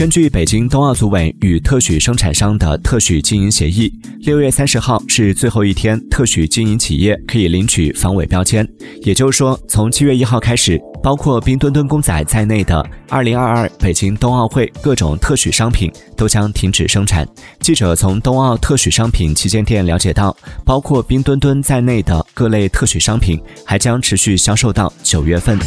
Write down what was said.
根据北京冬奥组委与特许生产商的特许经营协议六月三十号是最后一天特许经营企业可以领取防伪标签。也就是说从七月一号开始包括冰墩墩公仔在内的二零二二北京冬奥会各种特许商品都将停止生产。记者从冬奥特许商品旗舰店了解到包括冰墩墩在内的各类特许商品还将持续销售到九月份。